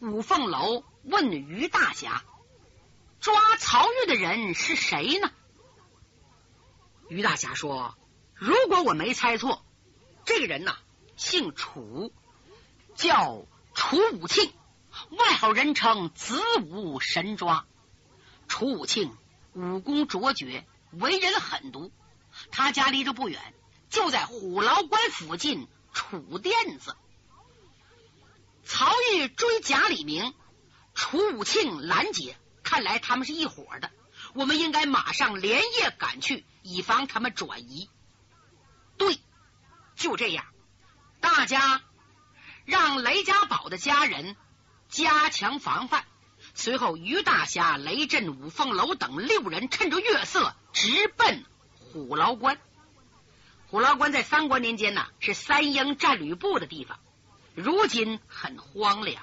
五凤楼问于大侠：“抓曹玉的人是谁呢？”于大侠说：“如果我没猜错，这个人呐，姓楚，叫楚武庆，外号人称子午神抓。楚武庆武功卓绝，为人狠毒。他家离这不远，就在虎牢关附近楚店子。”曹玉追贾李明，楚武庆拦截，看来他们是一伙的。我们应该马上连夜赶去，以防他们转移。对，就这样，大家让雷家宝的家人加强防范。随后，于大侠、雷震、五凤楼等六人趁着月色，直奔虎牢关。虎牢关在三国年间呢，是三英战吕布的地方。如今很荒凉，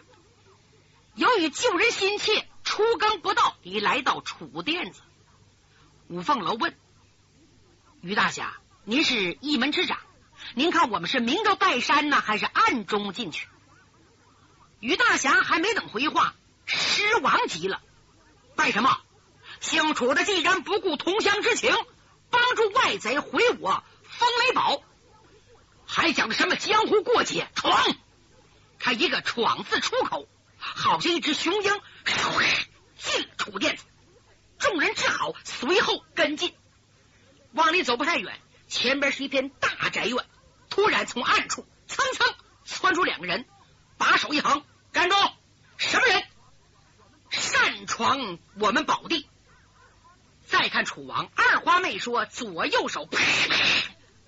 由于救人心切，出更不到，已来到楚店子。五凤楼问于大侠：“您是一门之长，您看我们是明着拜山呢，还是暗中进去？”于大侠还没等回话，狮王急了：“拜什么？姓楚的既然不顾同乡之情，帮助外贼毁我风雷堡，还讲什么江湖过节？闯！”他一个“闯”字出口，好像一只雄鹰，进了楚殿子。众人只好随后跟进。往里走不太远，前边是一片大宅院。突然从暗处蹭蹭窜出两个人，把手一横，站住！什么人？擅闯我们宝地！再看楚王，二话没说，左右手啪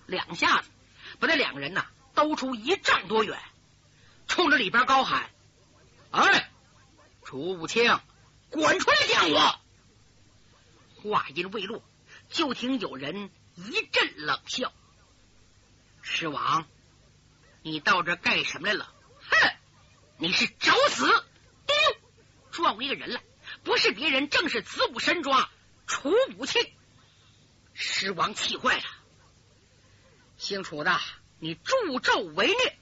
两下子，把那两个人呐兜出一丈多远。冲着里边高喊：“哎，楚武清，滚出来见我！”话音未落，就听有人一阵冷笑：“狮王，你到这干什么来了？哼，你是找死！”丢，撞一个人来，不是别人，正是子午神抓楚武清。狮王气坏了：“姓楚的，你助纣为虐！”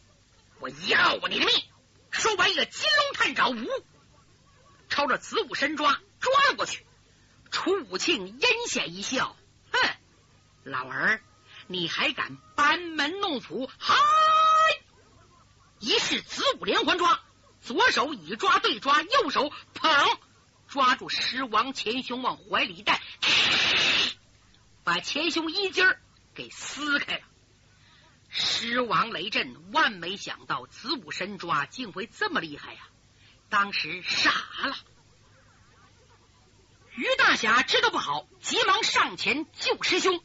我要你的命！说完，一个金龙探爪，呜，朝着子午神抓抓了过去。楚武庆阴险一笑，哼，老儿，你还敢班门弄斧？嗨！一式子午连环抓，左手以抓对抓，右手捧抓住狮王前胸，往怀里一带，把前胸衣襟给撕开了。狮王雷震万没想到子午神抓竟会这么厉害呀！当时傻了。于大侠知道不好，急忙上前救师兄。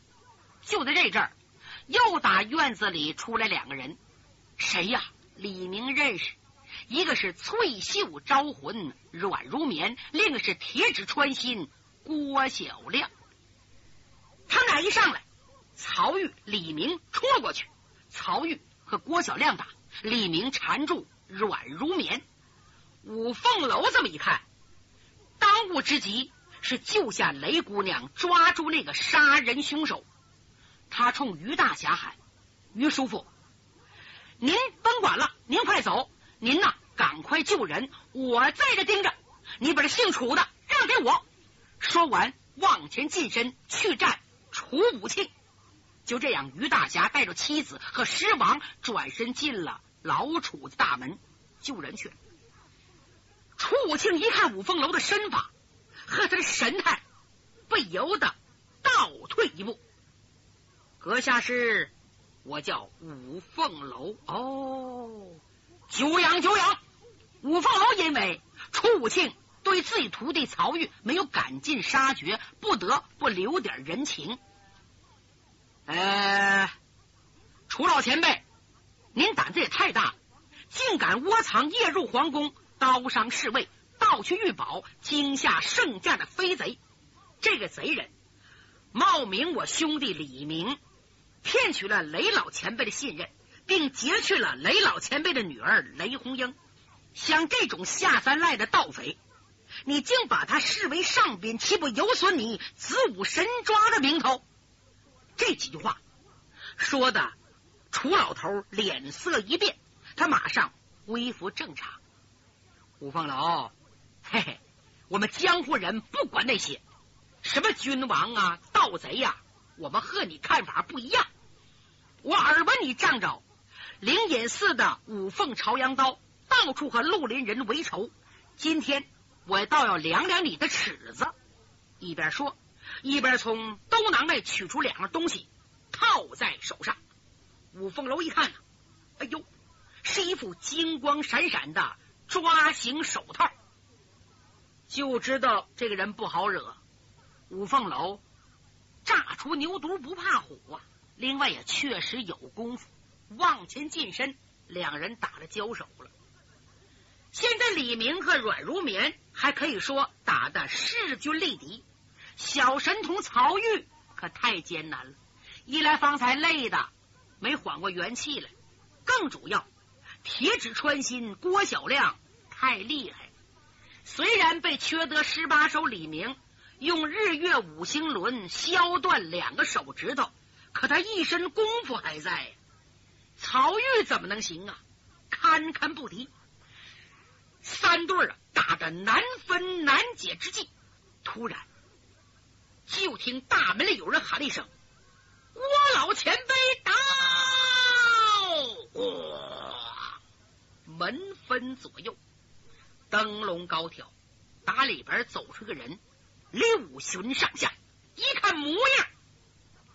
就在这阵儿，又打院子里出来两个人，谁呀？李明认识，一个是翠袖招魂软如棉，另一个是铁指穿心郭小亮。他俩一上来，曹玉、李明冲了过去。曹玉和郭小亮打，李明缠住，软如棉。五凤楼这么一看，当务之急是救下雷姑娘，抓住那个杀人凶手。他冲于大侠喊：“于叔父，您甭管了，您快走！您呐，赶快救人，我在这盯着。你把这姓楚的让给我。”说完，往前近身去战楚武庆。就这样，于大侠带着妻子和狮王转身进了老楚的大门救人去了。楚武庆一看五凤楼的身法和他的神态，不由得倒退一步。阁下是？我叫五凤楼。哦，久仰久仰。五凤楼因为楚武庆对自己徒弟曹玉没有赶尽杀绝，不得不留点人情。呃，楚老前辈，您胆子也太大了，竟敢窝藏夜入皇宫，刀伤侍卫，盗取玉宝，惊吓圣驾的飞贼。这个贼人冒名我兄弟李明，骗取了雷老前辈的信任，并劫去了雷老前辈的女儿雷红英。像这种下三滥的盗匪，你竟把他视为上宾，岂不有损你子午神抓的名头？这几句话说的，楚老头脸色一变，他马上恢复正常。五凤楼，嘿嘿，我们江湖人不管那些什么君王啊、盗贼呀，我们和你看法不一样。我耳闻你仗着灵隐寺的五凤朝阳刀，到处和绿林人为仇。今天我倒要量量你的尺子。一边说，一边从兜囊内取出两样东西，套在手上。五凤楼一看呢，哎呦，是一副金光闪闪的抓形手套，就知道这个人不好惹。五凤楼炸出牛犊不怕虎啊！另外也确实有功夫，往前近身，两人打了交手了。现在李明和阮如棉还可以说打的势均力敌，小神童曹玉可太艰难了。一来方才累的没缓过元气来，更主要铁指穿心郭小亮太厉害。虽然被缺德十八手李明用日月五星轮削断两个手指头。可他一身功夫还在，曹玉怎么能行啊？堪堪不敌，三对啊打得难分难解之际，突然就听大门里有人喊了一声：“郭老前辈到！”哇！门分左右，灯笼高挑，打里边走出个人，六旬上下，一看模样。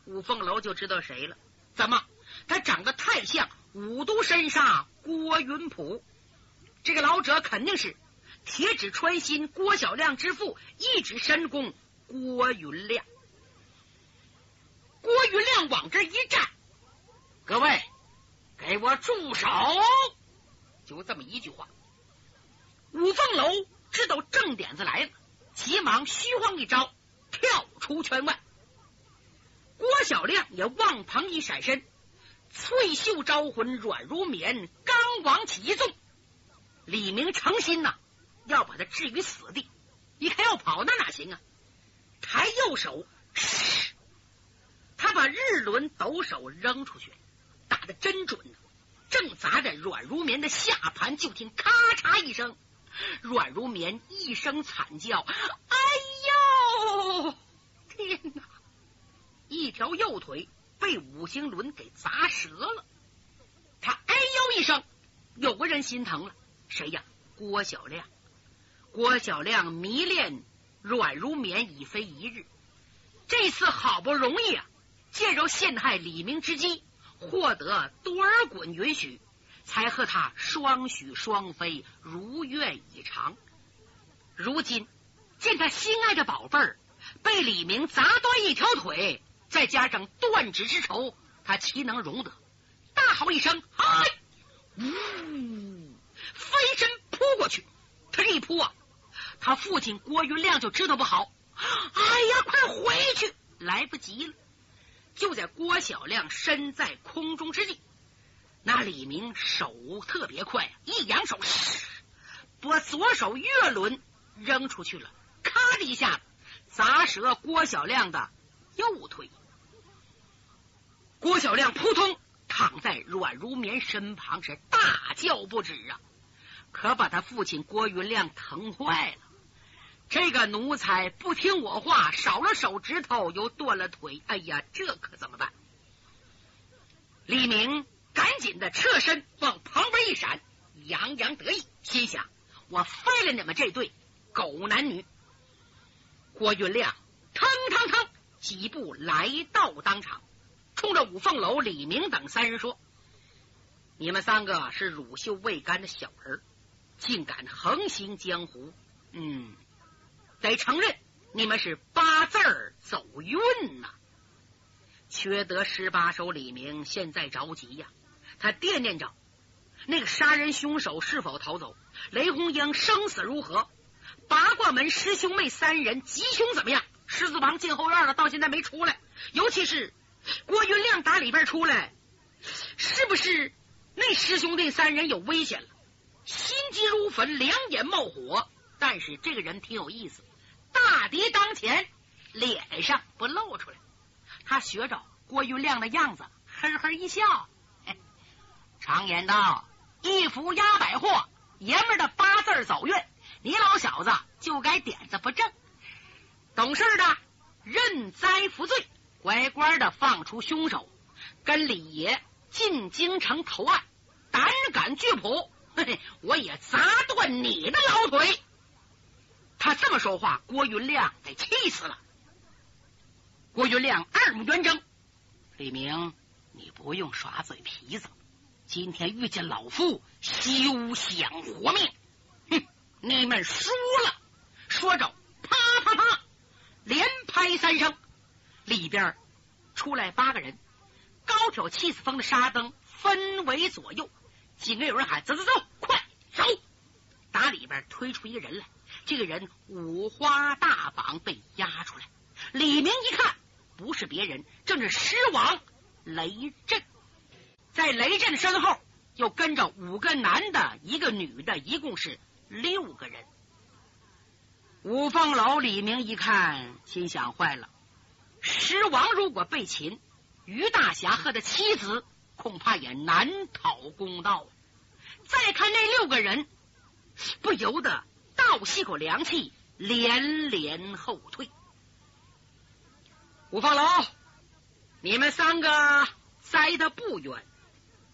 五凤楼就知道谁了？怎么？他长得太像五都身上郭云普，这个老者肯定是铁指穿心郭小亮之父，一指神功郭云亮。郭云亮往这一站，各位，给我住手！就这么一句话，五凤楼知道正点子来了，急忙虚晃一招，跳出圈外。郭小亮也往旁一闪身，翠袖招魂软如棉，刚往起一纵，李明诚心呐要把他置于死地，一看要跑那哪行啊？抬右手，他把日轮抖手扔出去，打的真准，正砸在软如棉的下盘，就听咔嚓一声，软如棉一声惨叫，哎呦，天哪！一条右腿被五星轮给砸折了，他哎呦一声，有个人心疼了，谁呀？郭小亮。郭小亮迷恋软如棉已非一日，这次好不容易啊，借着陷害李明之机，获得多尔衮允许，才和他双许双飞，如愿以偿。如今见他心爱的宝贝儿被李明砸断一条腿。再加上断指之仇，他岂能容得？大吼一声：“嗨！”呜，飞身扑过去。他这一扑啊，他父亲郭云亮就知道不好。哎呀，快回去！来不及了。就在郭小亮身在空中之际，那李明手特别快，一扬手，把左手月轮扔出去了，咔的一下砸折郭小亮的右腿。郭小亮扑通躺在阮如棉身旁，是大叫不止啊！可把他父亲郭云亮疼坏了。这个奴才不听我话，少了手指头，又断了腿。哎呀，这可怎么办？李明赶紧的侧身往旁边一闪，洋洋得意，心想：我废了你们这对狗男女！郭云亮腾腾腾几步来到当场。冲着五凤楼、李明等三人说：“你们三个是乳臭未干的小人，竟敢横行江湖！嗯，得承认你们是八字儿走运呐！缺德十八手李明现在着急呀，他惦念着那个杀人凶手是否逃走，雷红英生死如何，八卦门师兄妹三人吉凶怎么样？狮子王进后院了，到现在没出来，尤其是……”郭云亮打里边出来，是不是那师兄弟三人有危险了？心急如焚，两眼冒火。但是这个人挺有意思，大敌当前，脸上不露出来。他学着郭云亮的样子，呵呵一笑。常言道：“一福压百祸，爷们的八字走运。你老小子就该点子不正，懂事的认栽服罪，乖乖的放出凶手，跟李爷进京城投案，胆敢拒捕，嘿嘿，我也砸断你的老腿。他这么说话，郭云亮得气死了。郭云亮二目圆睁，李明，你不用耍嘴皮子。今天遇见老夫，休想活命！哼，你们输了。说着，啪啪啪，连拍三声，里边出来八个人，高挑气死风的沙灯分为左右，紧跟有人喊：“走走走，快走！”打里边推出一个人来，这个人五花大绑被押出来。李明一看，不是别人，正是狮王雷震。在雷震身后又跟着五个男的，一个女的，一共是六个人。五凤楼李明一看，心想坏了，狮王如果被擒，于大侠和他妻子恐怕也难讨公道。再看那六个人，不由得倒吸口凉气，连连后退。五凤楼，你们三个栽的不远。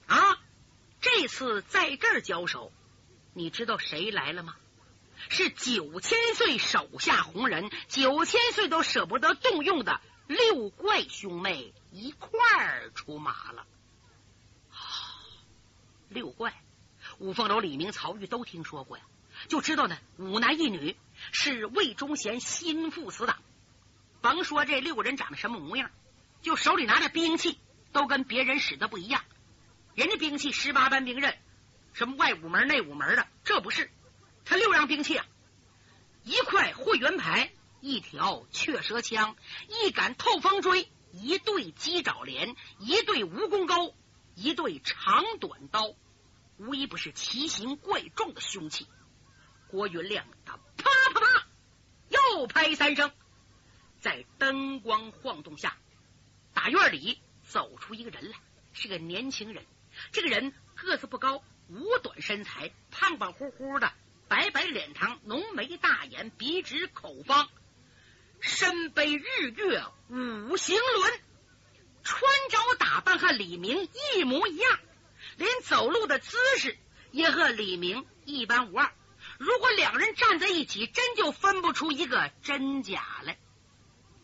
啊！这次在这儿交手，你知道谁来了吗？是九千岁手下红人，九千岁都舍不得动用的六怪兄妹一块儿出马了。六怪，五凤楼、李明、曹玉都听说过呀，就知道呢。五男一女是魏忠贤心腹死党。甭说这六个人长得什么模样，就手里拿着兵器，都跟别人使的不一样。人家兵器十八般兵刃，什么外五门内五门的，这不是他六样兵器啊！一块混元牌，一条雀舌枪，一杆透风锥，一对鸡爪镰，一对蜈蚣钩，一对长短刀，无一不是奇形怪状的凶器。郭云亮他啪啪啪又拍三声，在灯光晃动下，大院里走出一个人来，是个年轻人。这个人个子不高，五短身材，胖胖乎乎的，白白脸膛，浓眉大眼，鼻直口方，身背日月五行轮，穿着打扮和李明一模一样，连走路的姿势也和李明一般无二。如果两人站在一起，真就分不出一个真假来。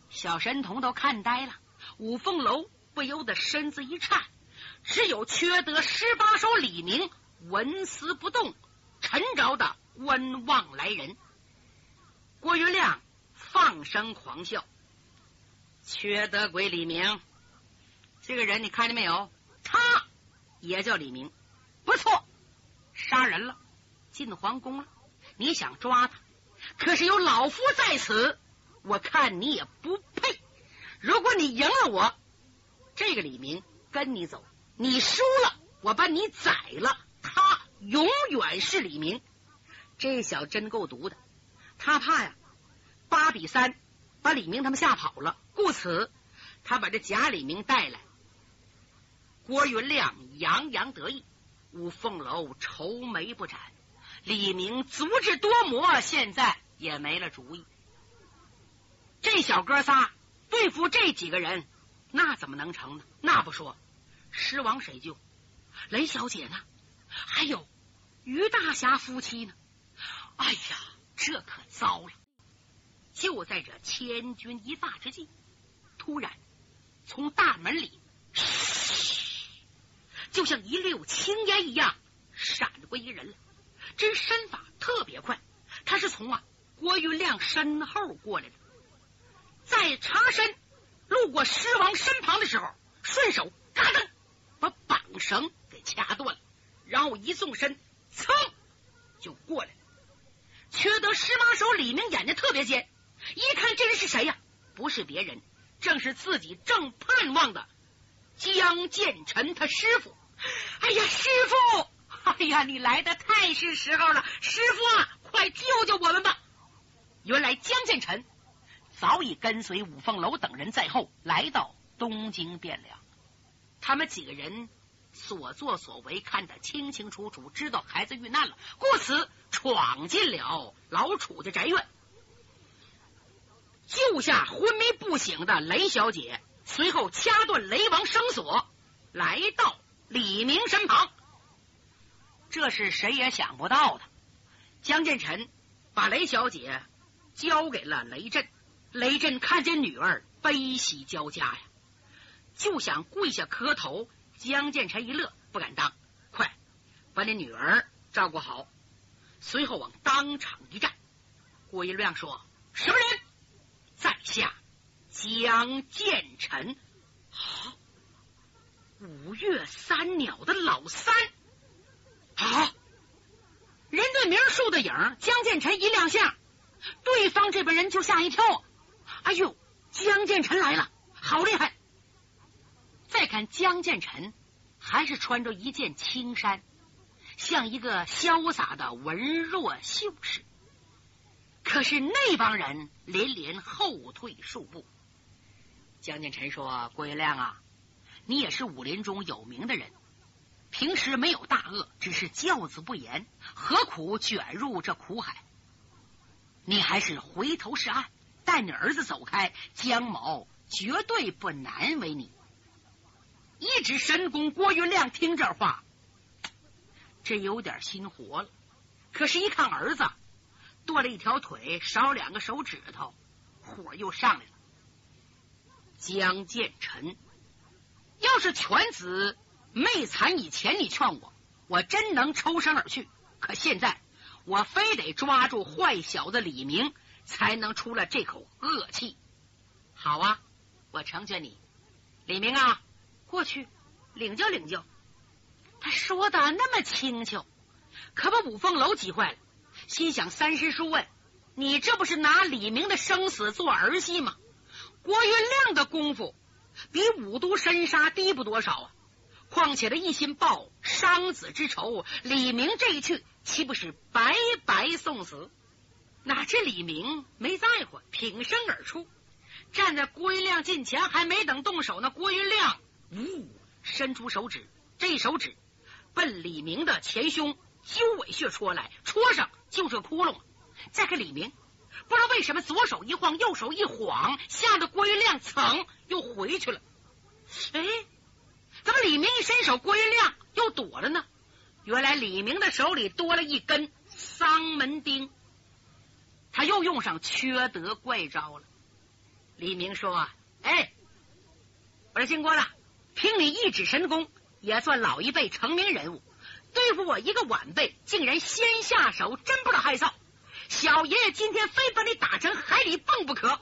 小神童都看呆了，五凤楼不由得身子一颤。只有缺德十八手李明纹丝不动，沉着的观望来人。郭云亮放声狂笑：“缺德鬼李明，这个人你看见没有？他也叫李明，不错，杀人了，进皇宫了。你想抓他，可是有老夫在此，我看你也不配。如果你赢了我，这个李明跟你走。”你输了，我把你宰了。他永远是李明，这小真够毒的。他怕呀，八比三把李明他们吓跑了，故此他把这假李明带来。郭云亮洋洋得意，五凤楼愁眉不展。李明足智多谋，现在也没了主意。这小哥仨对付这几个人，那怎么能成呢？那不说。狮王谁救？雷小姐呢？还有于大侠夫妻呢？哎呀，这可糟了！就在这千钧一发之际，突然从大门里，就像一溜青烟一样闪过一人来。这身法特别快，他是从啊郭云亮身后过来的。在查身路过狮王身旁的时候，顺手嘎噔。把绑绳给掐断了，然后一纵身，噌就过来了。缺德十八手李明眼睛特别尖，一看这人是谁呀？不是别人，正是自己正盼望的江建臣他师傅。哎呀，师傅！哎呀，你来的太是时候了，师傅啊，快救救我们吧！原来江建臣早已跟随五凤楼等人在后，来到东京汴梁。他们几个人所作所为看得清清楚楚，知道孩子遇难了，故此闯进了老楚的宅院，救下昏迷不醒的雷小姐，随后掐断雷王绳索，来到李明身旁。这是谁也想不到的。江建成把雷小姐交给了雷震，雷震看见女儿，悲喜交加呀，就想跪下磕头。江建成一乐，不敢当，快把你女儿照顾好。随后往当场一站，郭一亮说：“什么人？”在下江建成，好，五岳三鸟的老三，好，人对名树的影，江建成一亮相，对方这边人就吓一跳。哎呦，江建成来了，好厉害！再看江建成，还是穿着一件青衫，像一个潇洒的文弱秀士。可是那帮人连连后退数步。江建成说：“郭元亮啊，你也是武林中有名的人，平时没有大恶，只是教子不严，何苦卷入这苦海？你还是回头是岸，带你儿子走开，江某绝对不难为你。”一指神功，郭云亮听这话，这有点心活了。可是，一看儿子。剁了一条腿，少两个手指头，火又上来了。江建成，要是犬子没残以前，你劝我，我真能抽身而去。可现在，我非得抓住坏小子李明，才能出了这口恶气。好啊，我成全你，李明啊，过去领教领教。他说的那么轻巧，可把五凤楼急坏了。心想：三师叔问你，这不是拿李明的生死做儿戏吗？郭云亮的功夫比五都神杀低不多少啊！况且他一心报伤子之仇，李明这一去，岂不是白白送死？哪知李明没在乎，挺身而出，站在郭云亮近前，还没等动手呢，郭云亮呜伸出手指，这手指奔李明的前胸。揪尾穴戳来，戳上就是窟窿。再看李明，不知道为什么左手一晃，右手一晃，吓得郭云亮噌又回去了。哎，怎么李明一伸手，郭云亮又躲了呢？原来李明的手里多了一根丧门钉，他又用上缺德怪招了。李明说：“哎，我说金锅了，凭你一指神功，也算老一辈成名人物。”对付我一个晚辈，竟然先下手，真不知道害臊！小爷爷今天非把你打成海里蹦不可！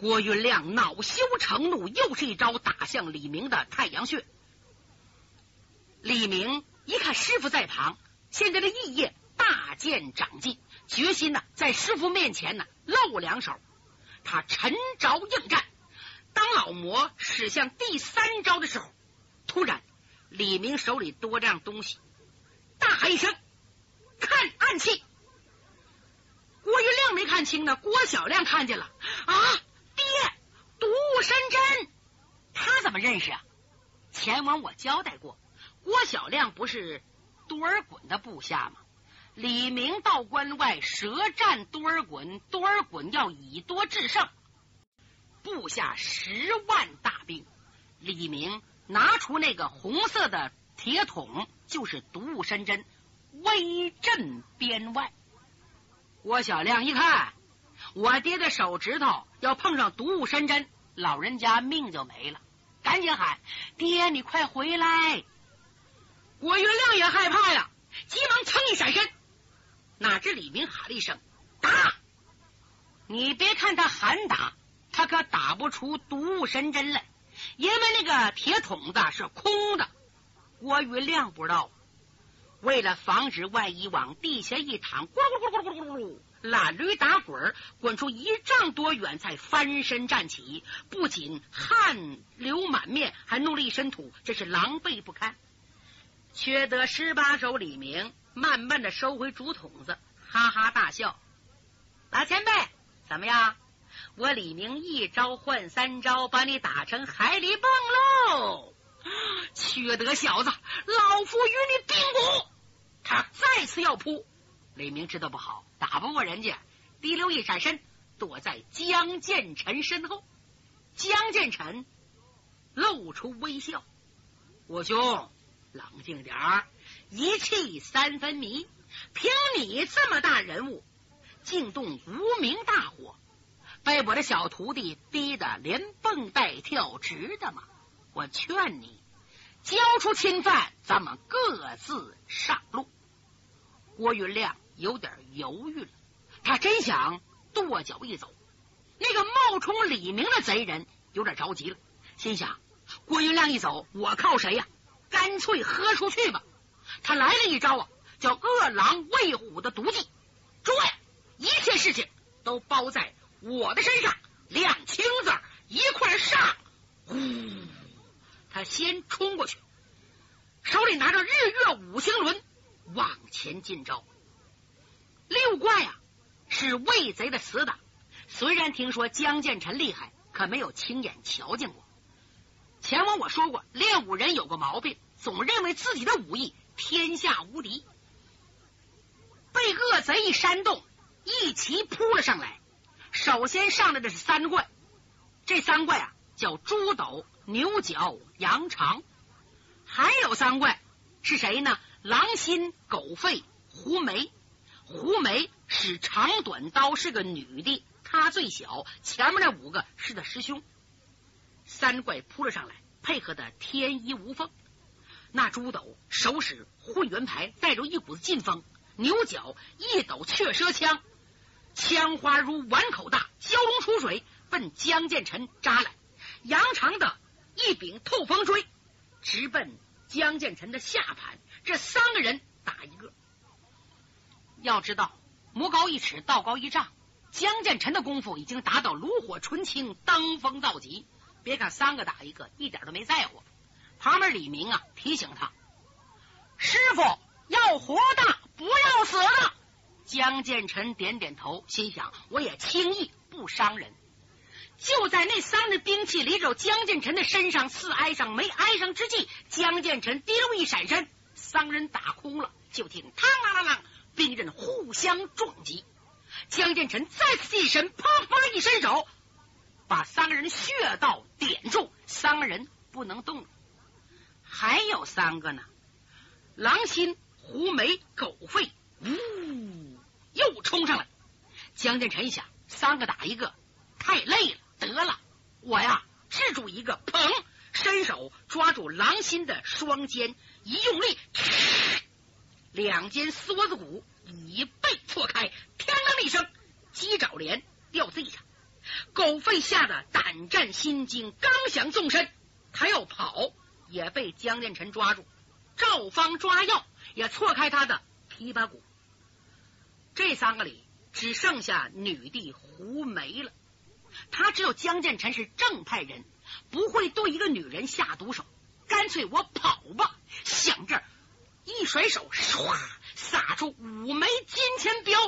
郭云亮恼羞成怒，又是一招打向李明的太阳穴。李明一看师傅在旁，现在的意业大见长进，决心呢在师傅面前呢露两手。他沉着应战，当老魔使向第三招的时候，突然。李明手里多这样东西，大喊一声：“看暗器！”郭云亮没看清呢，郭小亮看见了啊！山珍，他怎么认识啊？前文我交代过，郭小亮不是多尔衮的部下吗？李明到关外舌战多尔衮，多尔衮要以多制胜，部下十万大兵，李明。拿出那个红色的铁桶，就是毒物山针，威震边外。郭小亮一看，我爹的手指头要碰上毒物山针，老人家命就没了。赶紧喊爹，你快回来！郭云亮也害怕呀，急忙噌一闪身。哪知李明喊了一声：“打！”你别看他喊打，他可打不出毒物神针来。因为那个铁桶子是空的，郭云亮不知道。为了防止万一往地下一躺，咕噜咕噜咕噜咕噜咕噜，懒驴打滚，滚出一丈多远，才翻身站起。不仅汗流满面，还弄了一身土，真是狼狈不堪。缺德十八手李明慢慢的收回竹筒子，哈哈大笑：“老前辈，怎么样？”我李明一招换三招，把你打成海里蹦喽！缺德小子，老夫与你拼骨！他再次要扑，李明知道不好，打不过人家，滴溜一闪身，躲在江建臣身后。江建臣露出微笑：“我兄，冷静点儿，一气三分迷。凭你这么大人物，竟动无名大火，被我的小徒弟逼得连蹦带跳，值得吗？我劝你交出侵犯，咱们各自上路。”郭云亮有点犹豫了，他真想跺脚一走。那个冒充李明的贼人有点着急了，心想：郭云亮一走，我靠谁呀？干脆喝出去吧！他来了一招啊，叫“饿狼喂虎”的毒计。诸位，一切事情都包在我的身上，亮清子一块上。呼！他先冲过去，手里拿着日月五星轮。往前进招，六怪啊是魏贼的死党。虽然听说江建成厉害，可没有亲眼瞧见过。前文我说过，练武人有个毛病，总认为自己的武艺天下无敌。被恶贼一煽动，一齐扑了上来。首先上来的是三怪，这三怪啊叫猪斗、牛角、羊肠，还有三怪是谁呢？狼心、狗肺、胡梅，胡梅使长短刀，是个女的，她最小。前面那五个是他师兄。三怪扑了上来，配合的天衣无缝。那猪斗手使混元牌，带着一股子劲风；牛角一抖雀舌枪，枪花如碗口大，蛟龙出水，奔江建臣扎来。杨长的一柄透风锥，直奔江建成的下盘。这三个人打一个，要知道魔高一尺，道高一丈。江建成的功夫已经达到炉火纯青、登峰造极。别看三个打一个，一点都没在乎。旁边李明啊提醒他：“师傅要活的，不要死的。”江建成点点头，心想：“我也轻易不伤人。”就在那三人兵器离着江建成的身上似挨上没挨上之际，江建成滴溜一闪身。三个人打空了，就听“嘡啷啷啷”，兵刃互相撞击。江建成再次近身，啪啪一伸手，把三个人穴道点住，三个人不能动了。还有三个呢，狼心、狐眉、狗肺，呜，又冲上来。江建成一想，三个打一个太累了，得了，我呀制住一个，砰，伸手抓住狼心的双肩。一用力，两肩梭子骨已被错开，咣当一声，鸡爪连掉地下。狗吠吓得胆战心惊，刚想纵身，他要跑，也被江建成抓住。赵方抓药也错开他的琵琶骨。这三个里只剩下女帝胡梅了。他知道江建臣是正派人，不会对一个女人下毒手。干脆我跑吧！想这一甩手，唰，撒出五枚金钱镖，